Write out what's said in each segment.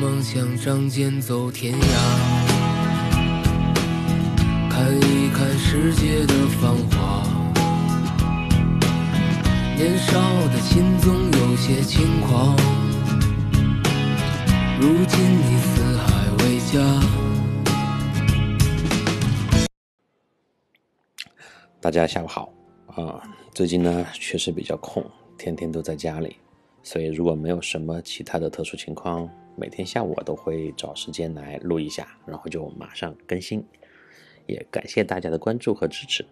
梦想仗剑走天涯，看一看世界的繁华。年少的心总有些轻狂，如今你四海为家。大家下午好啊！最近呢确实比较空，天天都在家里。所以，如果没有什么其他的特殊情况，每天下午我都会找时间来录一下，然后就马上更新。也感谢大家的关注和支持。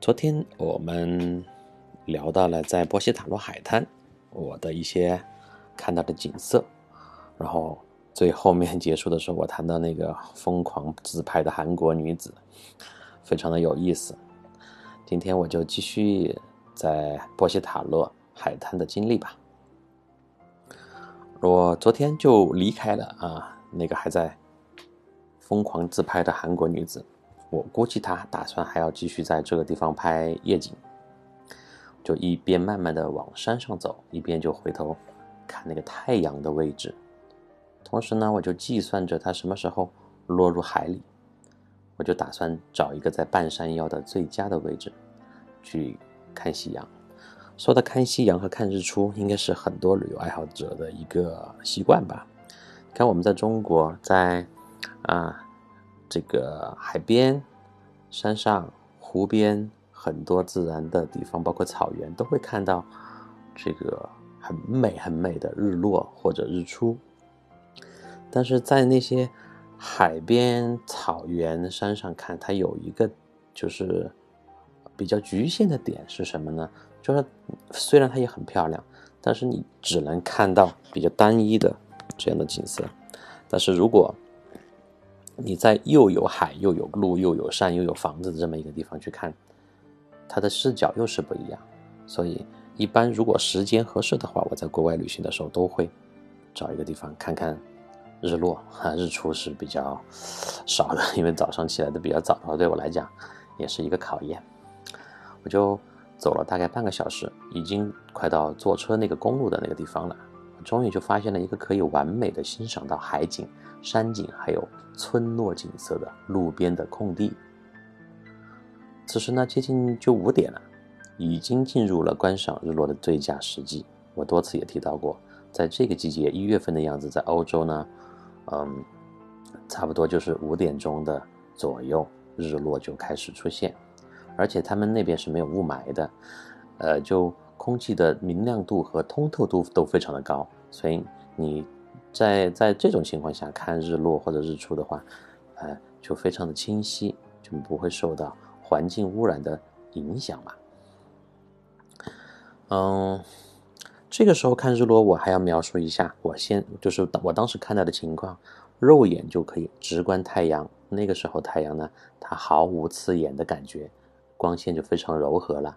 昨天我们聊到了在波西塔罗海滩我的一些看到的景色，然后最后面结束的时候，我谈到那个疯狂自拍的韩国女子，非常的有意思。今天我就继续在波西塔罗。海滩的经历吧。我昨天就离开了啊，那个还在疯狂自拍的韩国女子。我估计她打算还要继续在这个地方拍夜景，就一边慢慢的往山上走，一边就回头看那个太阳的位置。同时呢，我就计算着它什么时候落入海里，我就打算找一个在半山腰的最佳的位置去看夕阳。说到看夕阳和看日出，应该是很多旅游爱好者的一个习惯吧。看我们在中国，在啊这个海边、山上、湖边很多自然的地方，包括草原，都会看到这个很美很美的日落或者日出。但是在那些海边、草原、山上看，它有一个就是比较局限的点是什么呢？就是虽然它也很漂亮，但是你只能看到比较单一的这样的景色。但是如果你在又有海又有路又有山又有房子的这么一个地方去看，它的视角又是不一样。所以一般如果时间合适的话，我在国外旅行的时候都会找一个地方看看日落哈，日出是比较少的，因为早上起来的比较早的话，对我来讲也是一个考验。我就。走了大概半个小时，已经快到坐车那个公路的那个地方了。终于就发现了一个可以完美的欣赏到海景、山景还有村落景色的路边的空地。此时呢，接近就五点了，已经进入了观赏日落的最佳时机。我多次也提到过，在这个季节一月份的样子，在欧洲呢，嗯，差不多就是五点钟的左右，日落就开始出现。而且他们那边是没有雾霾的，呃，就空气的明亮度和通透度都非常的高，所以你在在这种情况下看日落或者日出的话，呃，就非常的清晰，就不会受到环境污染的影响嘛。嗯，这个时候看日落，我还要描述一下，我先就是我当时看到的情况，肉眼就可以直观太阳，那个时候太阳呢，它毫无刺眼的感觉。光线就非常柔和了。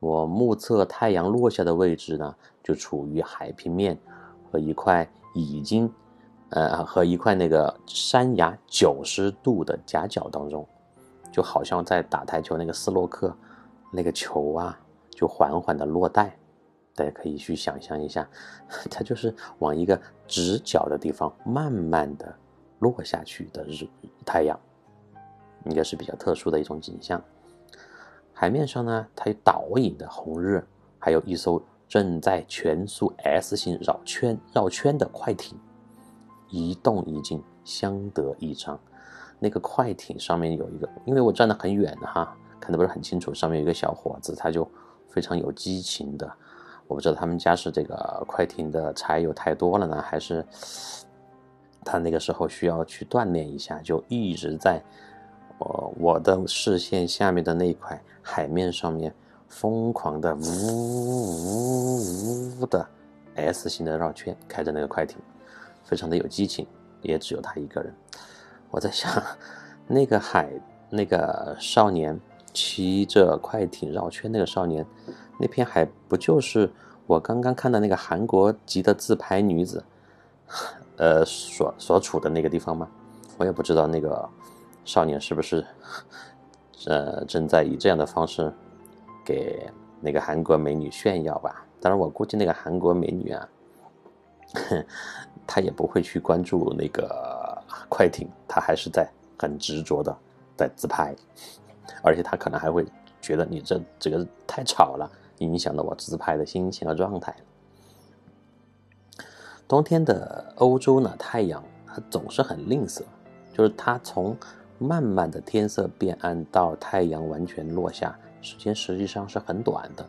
我目测太阳落下的位置呢，就处于海平面和一块已经，呃，和一块那个山崖九十度的夹角当中，就好像在打台球那个斯洛克，那个球啊，就缓缓的落袋。大家可以去想象一下，它就是往一个直角的地方慢慢的落下去的日太阳，应该是比较特殊的一种景象。海面上呢，它有倒影的红日，还有一艘正在全速 S 型绕圈绕圈的快艇，一动一静，相得益彰。那个快艇上面有一个，因为我站得很远哈，看得不是很清楚。上面有一个小伙子，他就非常有激情的，我不知道他们家是这个快艇的柴油太多了呢，还是他那个时候需要去锻炼一下，就一直在。我我的视线下面的那一块海面上面，疯狂的呜呜呜的 S 型的绕圈，开着那个快艇，非常的有激情，也只有他一个人。我在想，那个海那个少年骑着快艇绕圈那个少年，那片海不就是我刚刚看的那个韩国籍的自拍女子，呃所所处的那个地方吗？我也不知道那个。少年是不是，呃，正在以这样的方式给那个韩国美女炫耀吧？当然，我估计那个韩国美女啊，她也不会去关注那个快艇，她还是在很执着的在自拍，而且她可能还会觉得你这这个太吵了，影响了我自拍的心情和状态。冬天的欧洲呢，太阳它总是很吝啬，就是它从慢慢的天色变暗到太阳完全落下，时间实际上是很短的，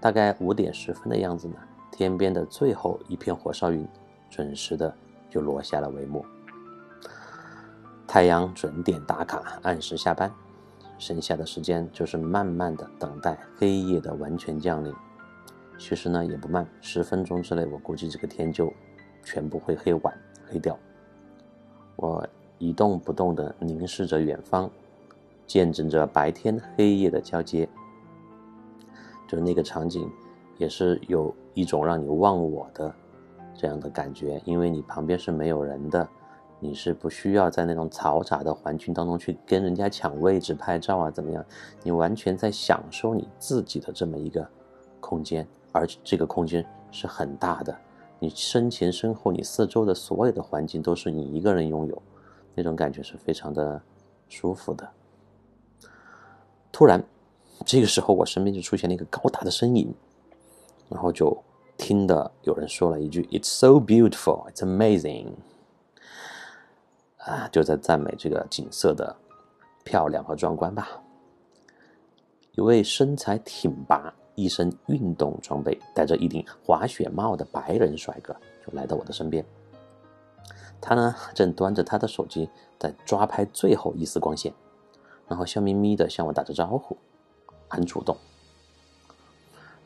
大概五点十分的样子呢，天边的最后一片火烧云准时的就落下了帷幕，太阳准点打卡，按时下班，剩下的时间就是慢慢的等待黑夜的完全降临。其实呢也不慢，十分钟之内，我估计这个天就全部会黑完、黑掉。我一动不动地凝视着远方，见证着白天黑夜的交接。就那个场景，也是有一种让你忘我的这样的感觉，因为你旁边是没有人的，你是不需要在那种嘈杂的环境当中去跟人家抢位置拍照啊，怎么样？你完全在享受你自己的这么一个空间。而这个空间是很大的，你身前身后，你四周的所有的环境都是你一个人拥有，那种感觉是非常的舒服的。突然，这个时候我身边就出现了一个高大的身影，然后就听的有人说了一句 “It's so beautiful, it's amazing”，啊，就在赞美这个景色的漂亮和壮观吧。一位身材挺拔。一身运动装备，戴着一顶滑雪帽的白人帅哥就来到我的身边。他呢，正端着他的手机在抓拍最后一丝光线，然后笑眯眯的向我打着招呼，很主动。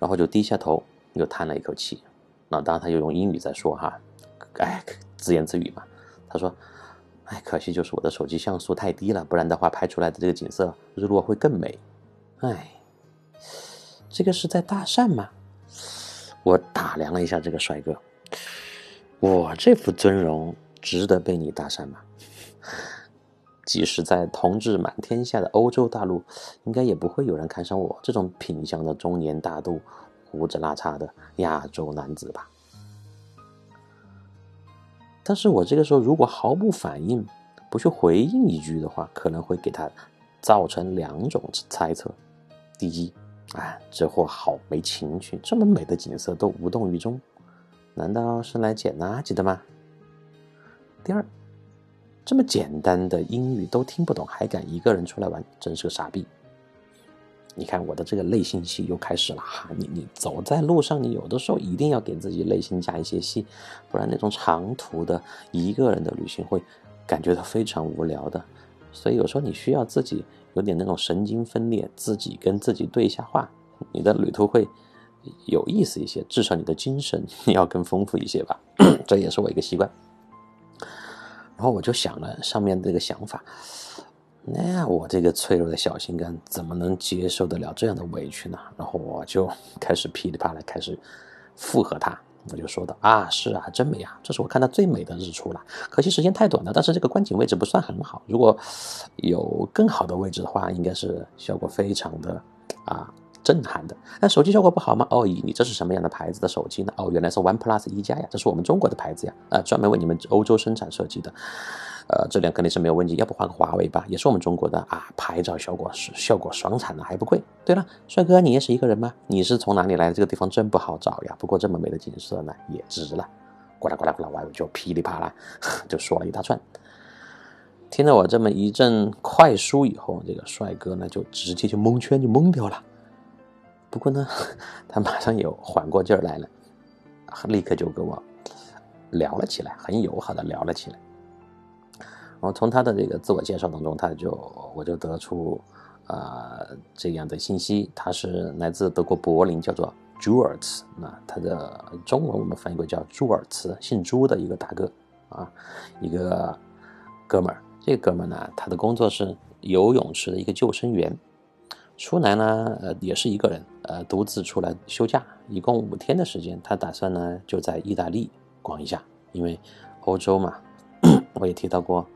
然后就低下头，又叹了一口气。那当然，他又用英语在说哈，哎，自言自语嘛。他说：“哎，可惜就是我的手机像素太低了，不然的话拍出来的这个景色日落会更美。”哎。这个是在搭讪吗？我打量了一下这个帅哥，我这副尊容值得被你搭讪吗？即使在同志满天下的欧洲大陆，应该也不会有人看上我这种品相的中年大度、胡子拉碴的亚洲男子吧？但是我这个时候如果毫不反应，不去回应一句的话，可能会给他造成两种猜测：第一。哎，这货好没情趣，这么美的景色都无动于衷，难道是来捡垃圾的吗？第二，这么简单的英语都听不懂，还敢一个人出来玩，真是个傻逼。你看我的这个内心戏又开始了哈，你你走在路上，你有的时候一定要给自己内心加一些戏，不然那种长途的一个人的旅行会感觉到非常无聊的。所以有时候你需要自己。有点那种神经分裂，自己跟自己对一下话，你的旅途会有意思一些，至少你的精神 要更丰富一些吧。这也是我一个习惯。然后我就想了上面这个想法，那我这个脆弱的小心肝怎么能接受得了这样的委屈呢？然后我就 开始噼里啪啦开始附和他。我就说道啊，是啊，真美啊，这是我看到最美的日出了。可惜时间太短了，但是这个观景位置不算很好。如果有更好的位置的话，应该是效果非常的啊震撼的。那手机效果不好吗？哦，你这是什么样的牌子的手机呢？哦，原来是 OnePlus 一加呀，这是我们中国的牌子呀，啊，专门为你们欧洲生产设计的。呃，质量肯定是没有问题，要不换个华为吧，也是我们中国的啊，拍照效果是效果爽惨了，还不贵。对了，帅哥，你也是一个人吗？你是从哪里来的？这个地方真不好找呀。不过这么美的景色呢，也值了。呱啦呱啦呱啦，我就噼里啪啦 就说了一大串。听了我这么一阵快书以后，这个帅哥呢就直接就蒙圈就懵掉了。不过呢，他马上又缓过劲儿来了，立刻就跟我聊了起来，很友好的聊了起来。然后从他的这个自我介绍当中，他就我就得出，呃，这样的信息，他是来自德国柏林，叫做朱尔茨，那他的中文我们翻译过叫朱尔茨，姓朱的一个大哥，啊，一个哥们儿。这哥们儿呢，他的工作是游泳池的一个救生员，出来呢，呃，也是一个人，呃，独自出来休假，一共五天的时间，他打算呢就在意大利逛一下，因为欧洲嘛，我也提到过。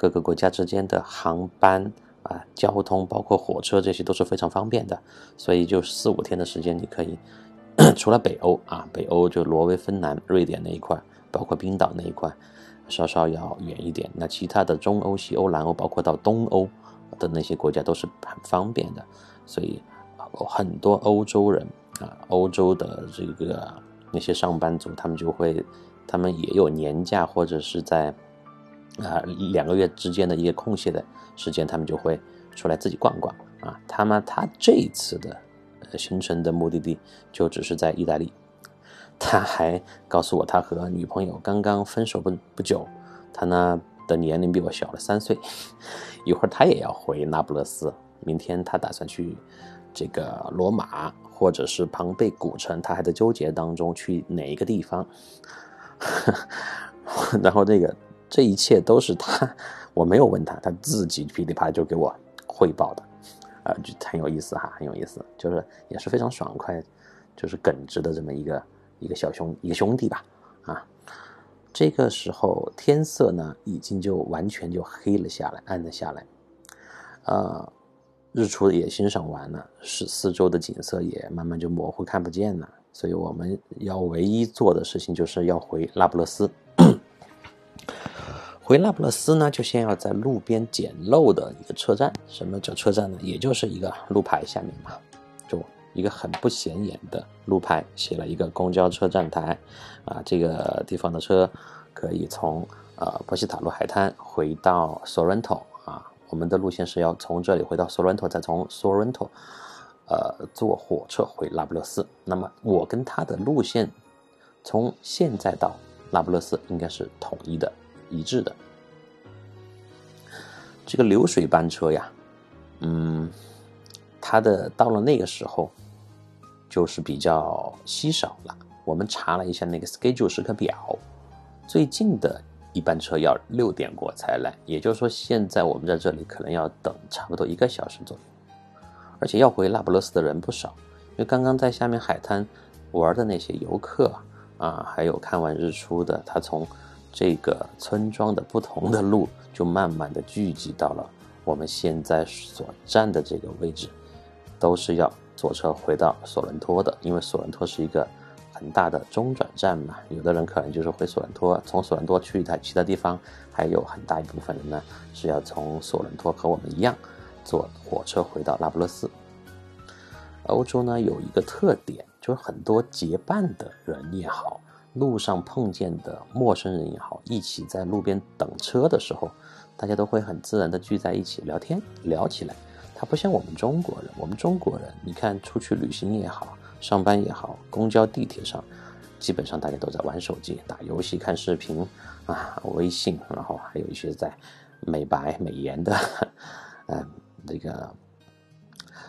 各个国家之间的航班啊，交通包括火车这些都是非常方便的，所以就四五天的时间，你可以 除了北欧啊，北欧就挪威、芬兰、瑞典那一块，包括冰岛那一块，稍稍要远一点。那其他的中欧、西欧、南欧，包括到东欧的那些国家都是很方便的。所以很多欧洲人啊，欧洲的这个那些上班族，他们就会，他们也有年假或者是在啊两个月之间的一个空隙的时间，他们就会出来自己逛逛啊。他们他这一次的。行程的目的地就只是在意大利，他还告诉我，他和女朋友刚刚分手不不久，他呢的年龄比我小了三岁，一会儿他也要回那不勒斯，明天他打算去这个罗马或者是庞贝古城，他还在纠结当中去哪一个地方，然后这个这一切都是他，我没有问他，他自己噼里啪啦就给我汇报的。啊，就很有意思哈，很有意思，就是也是非常爽快，就是耿直的这么一个一个小兄一个兄弟吧，啊，这个时候天色呢已经就完全就黑了下来，暗了下来，呃，日出也欣赏完了，是四周的景色也慢慢就模糊看不见了，所以我们要唯一做的事情就是要回那不勒斯。回那不勒斯呢，就先要在路边捡漏的一个车站。什么叫车站呢？也就是一个路牌下面嘛，一个很不显眼的路牌，写了一个公交车站台。啊，这个地方的车可以从呃波西塔路海滩回到索伦托。啊，我们的路线是要从这里回到索伦托，再从索伦托呃坐火车回那不勒斯。那么我跟他的路线从现在到那不勒斯应该是统一的。一致的，这个流水班车呀，嗯，它的到了那个时候就是比较稀少了。我们查了一下那个 schedule 时刻表，最近的一班车要六点过才来，也就是说现在我们在这里可能要等差不多一个小时左右。而且要回那不勒斯的人不少，因为刚刚在下面海滩玩的那些游客啊，还有看完日出的，他从。这个村庄的不同的路，就慢慢的聚集到了我们现在所站的这个位置，都是要坐车回到索伦托的，因为索伦托是一个很大的中转站嘛。有的人可能就是回索伦托，从索伦托去他其他地方，还有很大一部分人呢是要从索伦托和我们一样坐火车回到那不勒斯。欧洲呢有一个特点，就是很多结伴的人也好。路上碰见的陌生人也好，一起在路边等车的时候，大家都会很自然的聚在一起聊天，聊起来。他不像我们中国人，我们中国人，你看出去旅行也好，上班也好，公交地铁上，基本上大家都在玩手机、打游戏、看视频啊，微信，然后还有一些在美白美颜的，嗯，这个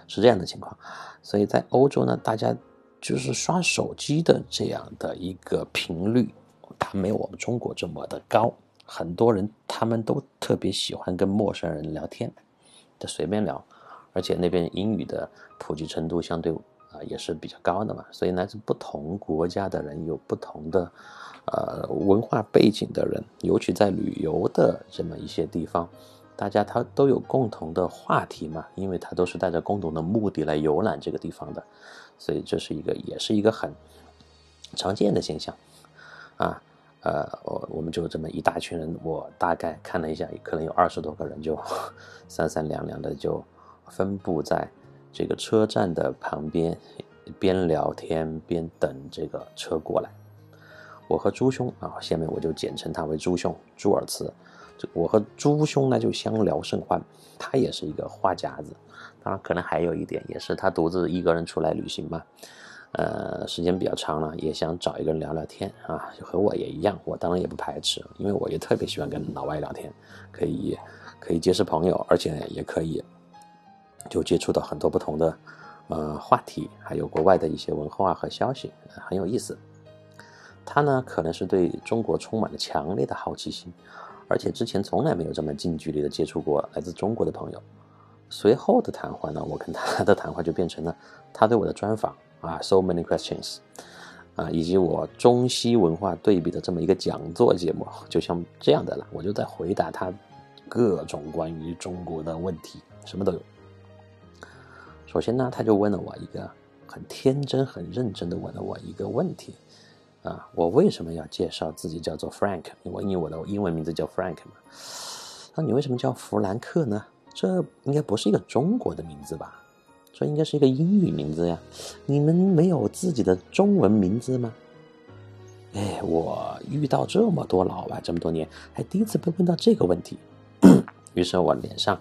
是这样的情况。所以在欧洲呢，大家。就是刷手机的这样的一个频率，它没有我们中国这么的高。很多人他们都特别喜欢跟陌生人聊天，就随便聊，而且那边英语的普及程度相对啊也是比较高的嘛。所以来自不同国家的人，有不同的呃文化背景的人，尤其在旅游的这么一些地方，大家他都有共同的话题嘛，因为他都是带着共同的目的来游览这个地方的。所以这是一个，也是一个很常见的现象，啊，呃，我我们就这么一大群人，我大概看了一下，可能有二十多个人，就 三三两两的就分布在这个车站的旁边，边聊天边等这个车过来。我和朱兄啊，下面我就简称他为朱兄，朱尔茨。我和朱兄呢就相聊甚欢，他也是一个话匣子。当然，可能还有一点，也是他独自一个人出来旅行嘛，呃，时间比较长了，也想找一个人聊聊天啊，就和我也一样，我当然也不排斥，因为我也特别喜欢跟老外聊天，可以可以结识朋友，而且也可以就接触到很多不同的呃话题，还有国外的一些文化和消息，很有意思。他呢，可能是对中国充满了强烈的好奇心，而且之前从来没有这么近距离的接触过来自中国的朋友。随后的谈话呢，我跟他的谈话就变成了他对我的专访啊，so many questions，啊，以及我中西文化对比的这么一个讲座节目，就像这样的了。我就在回答他各种关于中国的问题，什么都有。首先呢，他就问了我一个很天真、很认真的问了我一个问题。啊，我为什么要介绍自己叫做 Frank？因为因我的英文名字叫 Frank 嘛。那你为什么叫弗兰克呢？这应该不是一个中国的名字吧？这应该是一个英语名字呀。你们没有自己的中文名字吗？哎，我遇到这么多老外这么多年，还第一次被问到这个问题。于是我脸上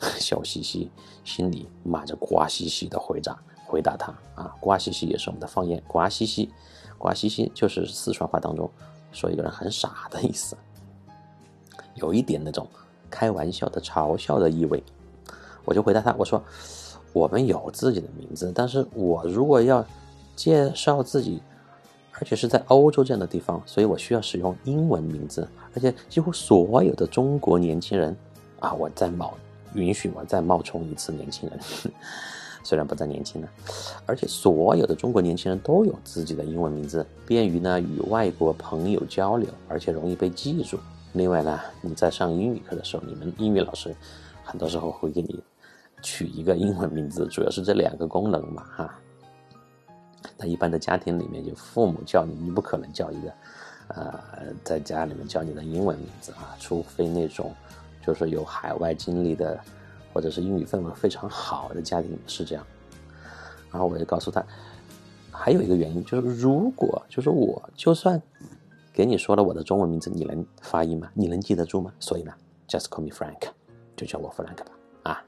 笑嘻嘻，心里骂着瓜兮兮的回答回答他啊，瓜兮兮也是我们的方言，瓜兮兮。瓜兮兮就是四川话当中说一个人很傻的意思，有一点那种开玩笑的嘲笑的意味。我就回答他，我说我们有自己的名字，但是我如果要介绍自己，而且是在欧洲这样的地方，所以我需要使用英文名字，而且几乎所有的中国年轻人啊，我在某允许我再冒充一次年轻人。虽然不再年轻了，而且所有的中国年轻人都有自己的英文名字，便于呢与外国朋友交流，而且容易被记住。另外呢，你在上英语课的时候，你们英语老师很多时候会给你取一个英文名字，主要是这两个功能嘛，哈。那一般的家庭里面，就父母叫你，你不可能叫一个，呃，在家里面叫你的英文名字啊，除非那种就是有海外经历的。或者是英语氛围非常好的家庭是这样，然后我就告诉他，还有一个原因就是，如果就是我就算给你说了我的中文名字，你能发音吗？你能记得住吗？所以呢，just call me Frank，就叫我弗兰克吧。啊，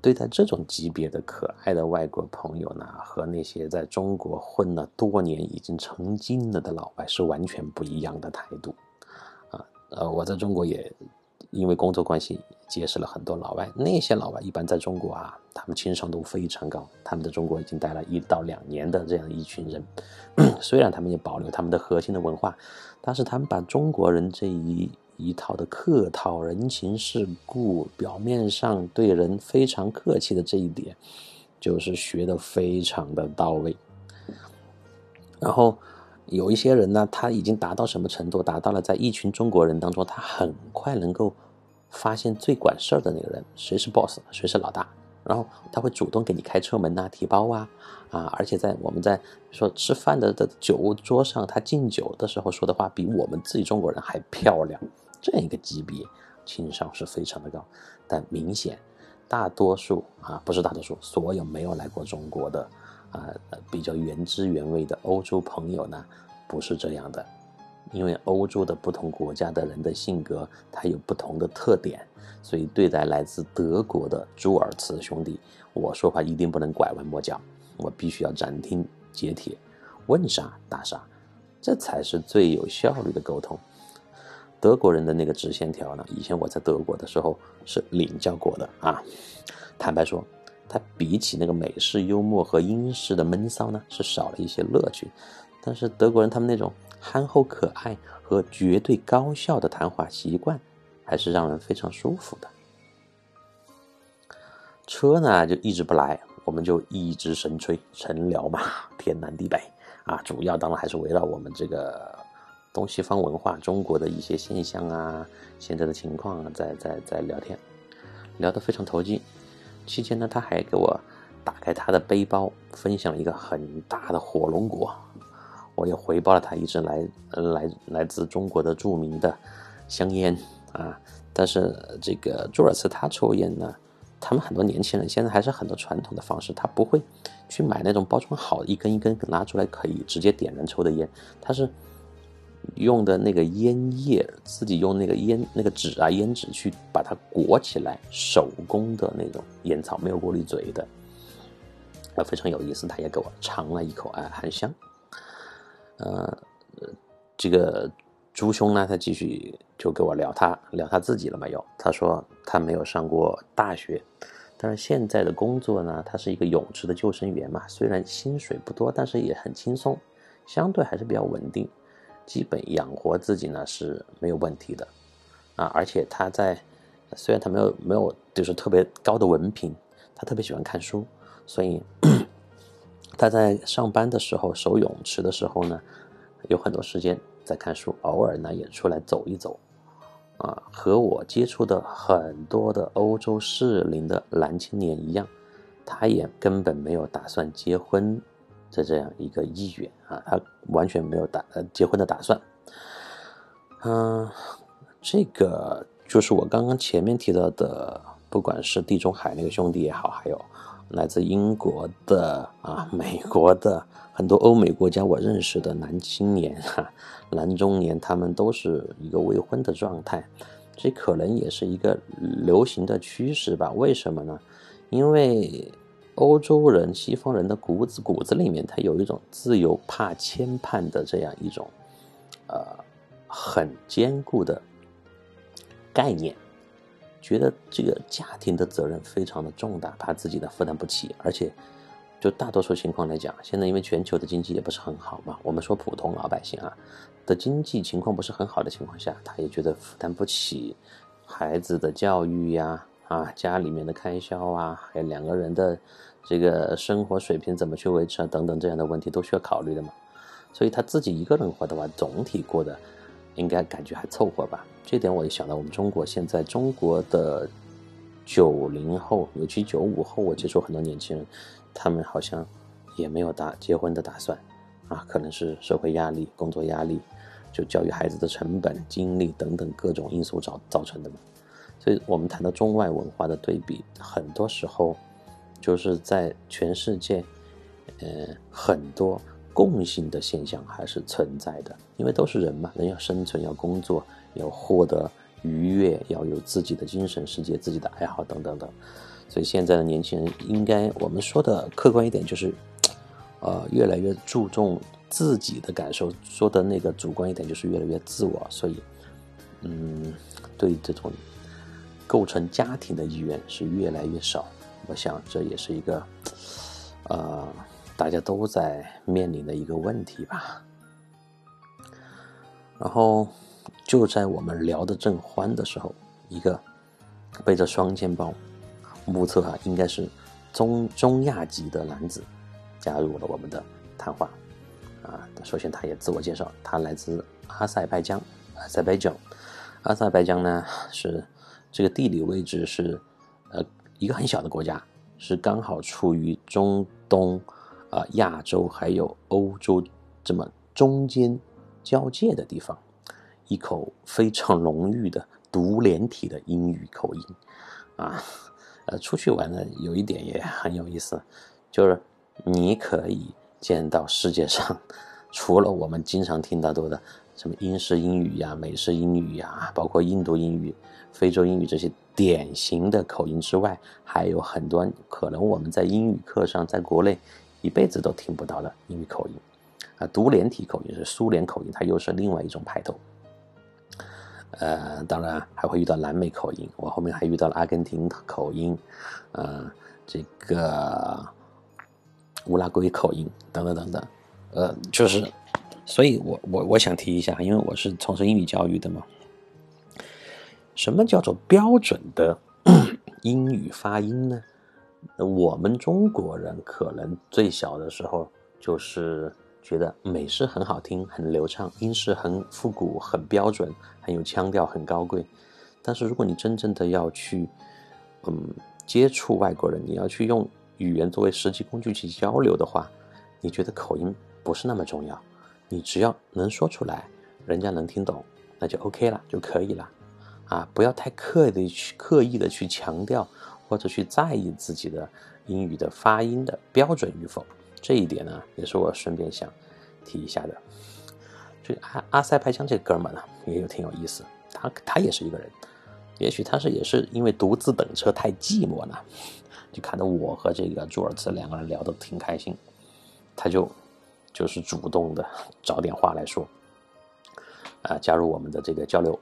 对待这种级别的可爱的外国朋友呢，和那些在中国混了多年已经成精了的老外是完全不一样的态度。呃，我在中国也。因为工作关系，结识了很多老外。那些老外一般在中国啊，他们情商都非常高。他们在中国已经待了一到两年的这样一群人，虽然他们也保留他们的核心的文化，但是他们把中国人这一一套的客套、人情世故，表面上对人非常客气的这一点，就是学的非常的到位。然后。有一些人呢，他已经达到什么程度？达到了在一群中国人当中，他很快能够发现最管事儿的那个人，谁是 boss，谁是老大。然后他会主动给你开车门呐，提包啊，啊，而且在我们在说吃饭的的酒桌上，他敬酒的时候说的话，比我们自己中国人还漂亮。这样一个级别，情商是非常的高。但明显，大多数啊，不是大多数，所有没有来过中国的。啊，比较原汁原味的欧洲朋友呢，不是这样的，因为欧洲的不同国家的人的性格，它有不同的特点，所以对待来自德国的朱尔茨兄弟，我说话一定不能拐弯抹角，我必须要斩钉截铁，问啥答啥，这才是最有效率的沟通。德国人的那个直线条呢，以前我在德国的时候是领教过的啊，坦白说。它比起那个美式幽默和英式的闷骚呢，是少了一些乐趣。但是德国人他们那种憨厚可爱和绝对高效的谈话习惯，还是让人非常舒服的。车呢就一直不来，我们就一直神吹神聊嘛，天南地北啊，主要当然还是围绕我们这个东西方文化、中国的一些现象啊、现在的情况啊在在在聊天，聊得非常投机。期间呢，他还给我打开他的背包，分享了一个很大的火龙果。我也回报了他一支来来来自中国的著名的香烟啊。但是这个朱尔斯他抽烟呢，他们很多年轻人现在还是很多传统的方式，他不会去买那种包装好一根一根拿出来可以直接点燃抽的烟，他是。用的那个烟叶，自己用那个烟那个纸啊，烟纸去把它裹起来，手工的那种烟草，没有过滤嘴的，啊，非常有意思。他也给我尝了一口，哎，很香。呃，这个朱兄呢，他继续就跟我聊他聊他自己了没有？他说他没有上过大学，但是现在的工作呢，他是一个泳池的救生员嘛，虽然薪水不多，但是也很轻松，相对还是比较稳定。基本养活自己呢是没有问题的，啊，而且他在虽然他没有没有就是特别高的文凭，他特别喜欢看书，所以 他在上班的时候守泳池的时候呢，有很多时间在看书，偶尔呢也出来走一走，啊，和我接触的很多的欧洲适龄的男青年一样，他也根本没有打算结婚的这样一个意愿啊，他完全没有打呃结婚的打算。嗯，这个就是我刚刚前面提到的，不管是地中海那个兄弟也好，还有来自英国的啊、美国的很多欧美国家我认识的男青年哈、男中年，他们都是一个未婚的状态，这可能也是一个流行的趋势吧？为什么呢？因为欧洲人、西方人的骨子骨子里面，他有一种自由怕牵绊的这样一种呃很坚固的概念，觉得这个家庭的责任非常的重大，怕自己的负担不起，而且就大多数情况来讲，现在因为全球的经济也不是很好嘛，我们说普通老百姓啊的经济情况不是很好的情况下，他也觉得负担不起孩子的教育呀。啊家里面的开销啊，还有两个人的这个生活水平怎么去维持啊，等等这样的问题都需要考虑的嘛。所以他自己一个人活的话，总体过得应该感觉还凑合吧。这点我也想到，我们中国现在中国的九零后，尤其九五后，我接触很多年轻人，他们好像也没有打结婚的打算啊，可能是社会压力、工作压力，就教育孩子的成本、精力等等各种因素造造成的嘛。所以我们谈到中外文化的对比，很多时候就是在全世界，呃，很多共性的现象还是存在的。因为都是人嘛，人要生存，要工作，要获得愉悦，要有自己的精神世界、自己的爱好等等等。所以现在的年轻人，应该我们说的客观一点，就是呃，越来越注重自己的感受；说的那个主观一点，就是越来越自我。所以，嗯，对这种。构成家庭的意愿是越来越少，我想这也是一个，呃，大家都在面临的一个问题吧。然后就在我们聊得正欢的时候，一个背着双肩包，目测啊应该是中中亚籍的男子加入了我们的谈话。啊，首先他也自我介绍，他来自阿塞拜疆，阿塞拜疆，阿塞拜疆呢是。这个地理位置是，呃，一个很小的国家，是刚好处于中东、啊亚洲还有欧洲这么中间交界的地方，一口非常浓郁的独联体的英语口音，啊，呃，出去玩呢有一点也很有意思，就是你可以见到世界上除了我们经常听到多的什么英式英语呀、美式英语呀，包括印度英语。非洲英语这些典型的口音之外，还有很多可能我们在英语课上在国内一辈子都听不到的英语口音，啊，独联体口音是苏联口音，它又是另外一种派头。呃，当然还会遇到南美口音，我后面还遇到了阿根廷口音，呃，这个乌拉圭口音等等等等，呃，就是，所以我我我想提一下，因为我是从事英语教育的嘛。什么叫做标准的 英语发音呢？我们中国人可能最小的时候就是觉得美式很好听、很流畅，英式很复古、很标准、很有腔调、很高贵。但是如果你真正的要去，嗯，接触外国人，你要去用语言作为实际工具去交流的话，你觉得口音不是那么重要，你只要能说出来，人家能听懂，那就 OK 了，就可以了。啊，不要太刻意的去刻意的去强调或者去在意自己的英语的发音的标准与否，这一点呢，也是我顺便想提一下的。就阿阿塞拜疆这哥们呢，也有挺有意思，他他也是一个人，也许他是也是因为独自等车太寂寞呢，就看到我和这个朱尔茨两个人聊得挺开心，他就就是主动的找点话来说，啊，加入我们的这个交流。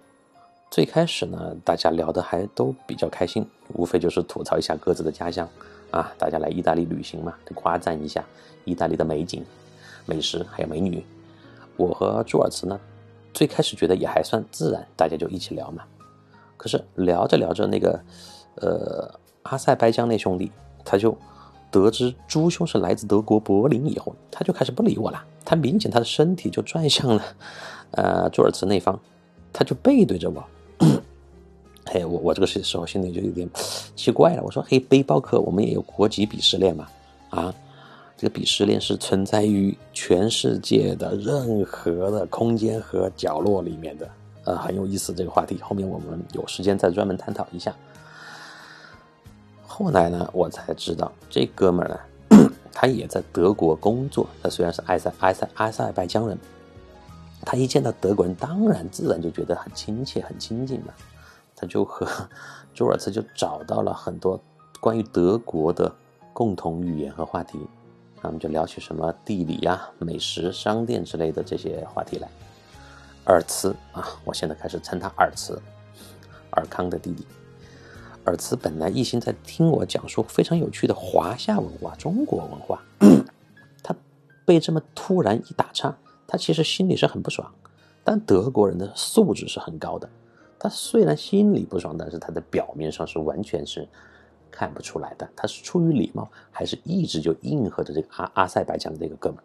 最开始呢，大家聊得还都比较开心，无非就是吐槽一下各自的家乡，啊，大家来意大利旅行嘛，夸赞一下意大利的美景、美食还有美女。我和朱尔茨呢，最开始觉得也还算自然，大家就一起聊嘛。可是聊着聊着，那个呃阿塞拜疆那兄弟，他就得知朱兄是来自德国柏林以后，他就开始不理我了。他明显他的身体就转向了呃朱尔茨那方，他就背对着我。嘿，我我这个时候心里就有点奇怪了。我说，嘿，背包客，我们也有国籍鄙视链嘛？啊，这个鄙视链是存在于全世界的任何的空间和角落里面的。呃，很有意思这个话题，后面我们有时间再专门探讨一下。后来呢，我才知道这哥们儿呢，他也在德国工作。他虽然是埃塞埃塞埃塞拜疆人。他一见到德国人，当然自然就觉得很亲切、很亲近嘛。他就和 朱尔茨就找到了很多关于德国的共同语言和话题，他们就聊起什么地理呀、美食、商店之类的这些话题来。尔茨啊，我现在开始称他尔茨，尔康的弟弟。尔茨本来一心在听我讲述非常有趣的华夏文化、中国文化，他被这么突然一打岔。他其实心里是很不爽，但德国人的素质是很高的。他虽然心里不爽，但是他的表面上是完全是看不出来的。他是出于礼貌，还是一直就应和着这个阿阿塞拜疆的这个哥们？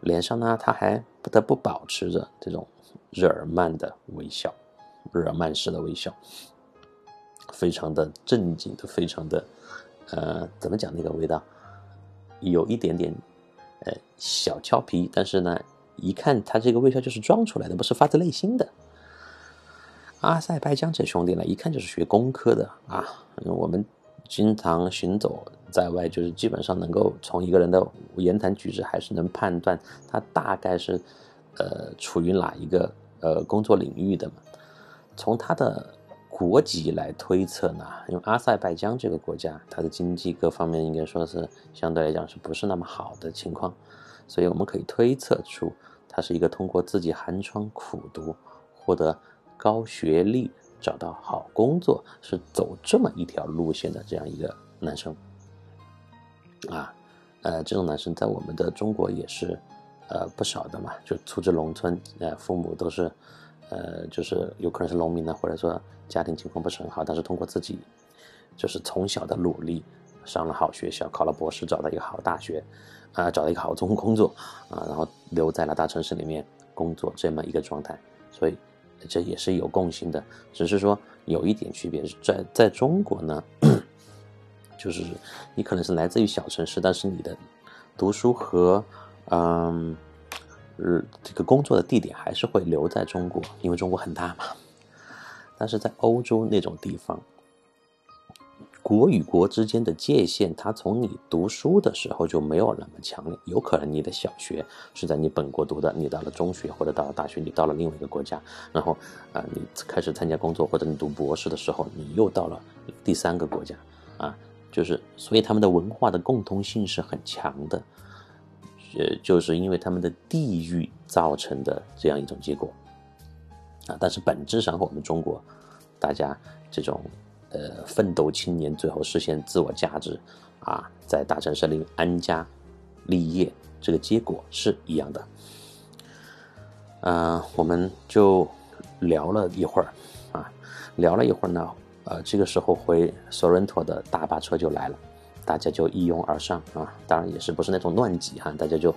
脸上呢，他还不得不保持着这种日耳曼的微笑，日耳曼式的微笑，非常的正经的，非常的呃，怎么讲那个味道？有一点点。呃，小俏皮，但是呢，一看他这个微笑就是装出来的，不是发自内心的。阿塞拜疆这兄弟呢，一看就是学工科的啊。我们经常行走在外，就是基本上能够从一个人的言谈举止，还是能判断他大概是呃处于哪一个呃工作领域的嘛。从他的。国籍来推测呢，因为阿塞拜疆这个国家，它的经济各方面应该说是相对来讲是不是那么好的情况，所以我们可以推测出，他是一个通过自己寒窗苦读，获得高学历，找到好工作，是走这么一条路线的这样一个男生。啊，呃，这种男生在我们的中国也是，呃，不少的嘛，就出自农村，呃，父母都是。呃，就是有可能是农民呢，或者说家庭情况不是很好，但是通过自己就是从小的努力，上了好学校，考了博士，找到一个好大学，啊，找到一个好中工作，啊，然后留在了大城市里面工作这么一个状态，所以这也是有共性的，只是说有一点区别，在在中国呢，就是你可能是来自于小城市，但是你的读书和嗯。这个工作的地点还是会留在中国，因为中国很大嘛。但是在欧洲那种地方，国与国之间的界限，它从你读书的时候就没有那么强烈。有可能你的小学是在你本国读的，你到了中学或者到了大学，你到了另外一个国家，然后啊，你开始参加工作或者你读博士的时候，你又到了第三个国家啊，就是所以他们的文化的共通性是很强的。呃，就是因为他们的地域造成的这样一种结果啊，但是本质上和我们中国大家这种呃奋斗青年最后实现自我价值啊，在大城市里安家立业这个结果是一样的。嗯，我们就聊了一会儿啊，聊了一会儿呢，呃，这个时候回索伦托的大巴车就来了。大家就一拥而上啊，当然也是不是那种乱挤哈，大家就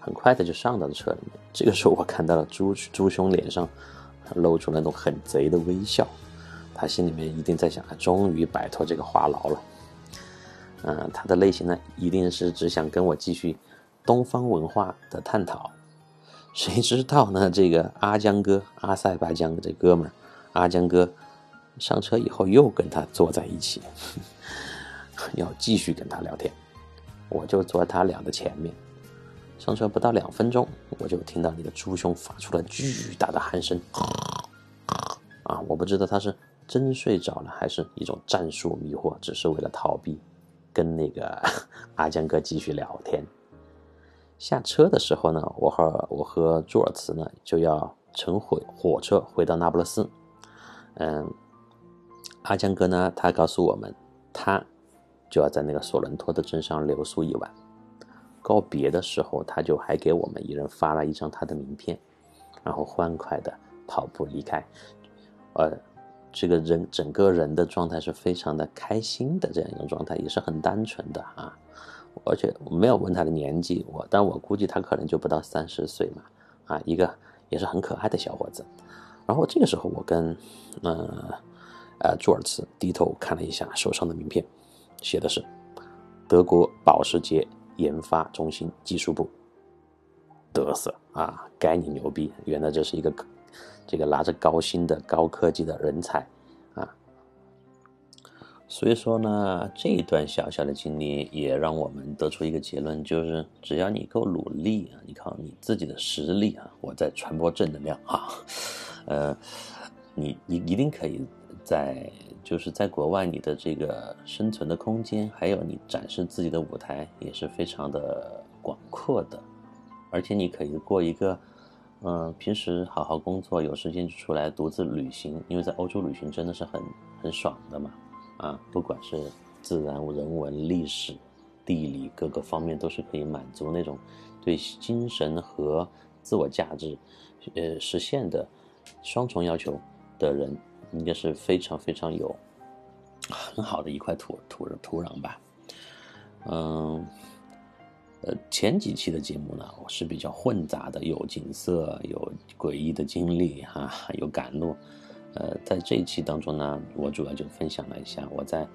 很快的就上到了车里面。这个时候我看到了朱朱兄脸上露出那种很贼的微笑，他心里面一定在想，他终于摆脱这个话痨了。嗯，他的内心呢一定是只想跟我继续东方文化的探讨。谁知道呢？这个阿江哥，阿塞拜疆这哥们儿，阿江哥上车以后又跟他坐在一起。要继续跟他聊天，我就坐在他俩的前面。上车不到两分钟，我就听到你的猪兄发出了巨大的鼾声。啊，我不知道他是真睡着了，还是一种战术迷惑，只是为了逃避跟那个 阿江哥继续聊天。下车的时候呢，我和我和朱尔茨呢就要乘火火车回到那不勒斯。嗯，阿江哥呢，他告诉我们，他。就要在那个索伦托的镇上留宿一晚。告别的时候，他就还给我们一人发了一张他的名片，然后欢快的跑步离开。呃，这个人整个人的状态是非常的开心的，这样一种状态也是很单纯的啊。而且我没有问他的年纪，我但我估计他可能就不到三十岁嘛。啊，一个也是很可爱的小伙子。然后这个时候，我跟呃呃，朱尔茨低头看了一下手上的名片，写的是德国保时捷研发中心技术部。嘚瑟啊，该你牛逼！原来这是一个这个拿着高薪的高科技的人才啊。所以说呢，这一段小小的经历也让我们得出一个结论，就是只要你够努力啊，你靠你自己的实力啊，我在传播正能量啊，呃，你你一定可以在就是在国外你的这个生存的空间，还有你展示自己的舞台也是非常的广阔的，而且你可以过一个。嗯，平时好好工作，有时间出来独自旅行，因为在欧洲旅行真的是很很爽的嘛。啊，不管是自然、人文、历史、地理各个方面，都是可以满足那种对精神和自我价值，呃，实现的双重要求的人，应该是非常非常有很好的一块土土土壤吧。嗯，呃，前几期的节目呢，我是比较混杂的，有景色，有诡异的经历，哈，有赶路。呃，在这一期当中呢，我主要就分享了一下我在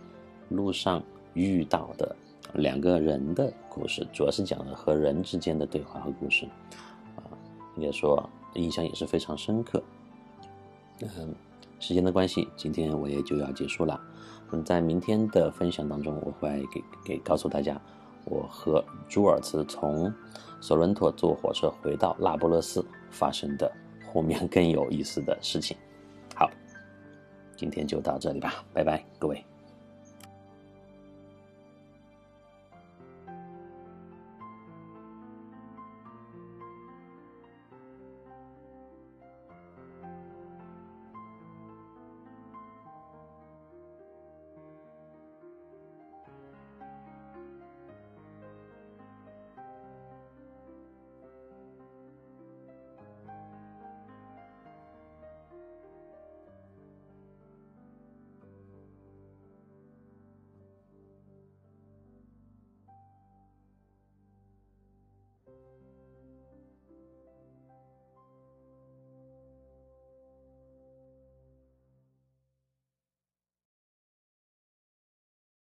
路上遇到的两个人的故事，主要是讲的和人之间的对话和故事，啊，应该说印象也是非常深刻。嗯，时间的关系，今天我也就要结束了。嗯，在明天的分享当中，我会给给告诉大家，我和朱尔茨从索伦托坐火车回到那不勒斯发生的后面更有意思的事情。好今天就到这里吧，拜拜，各位。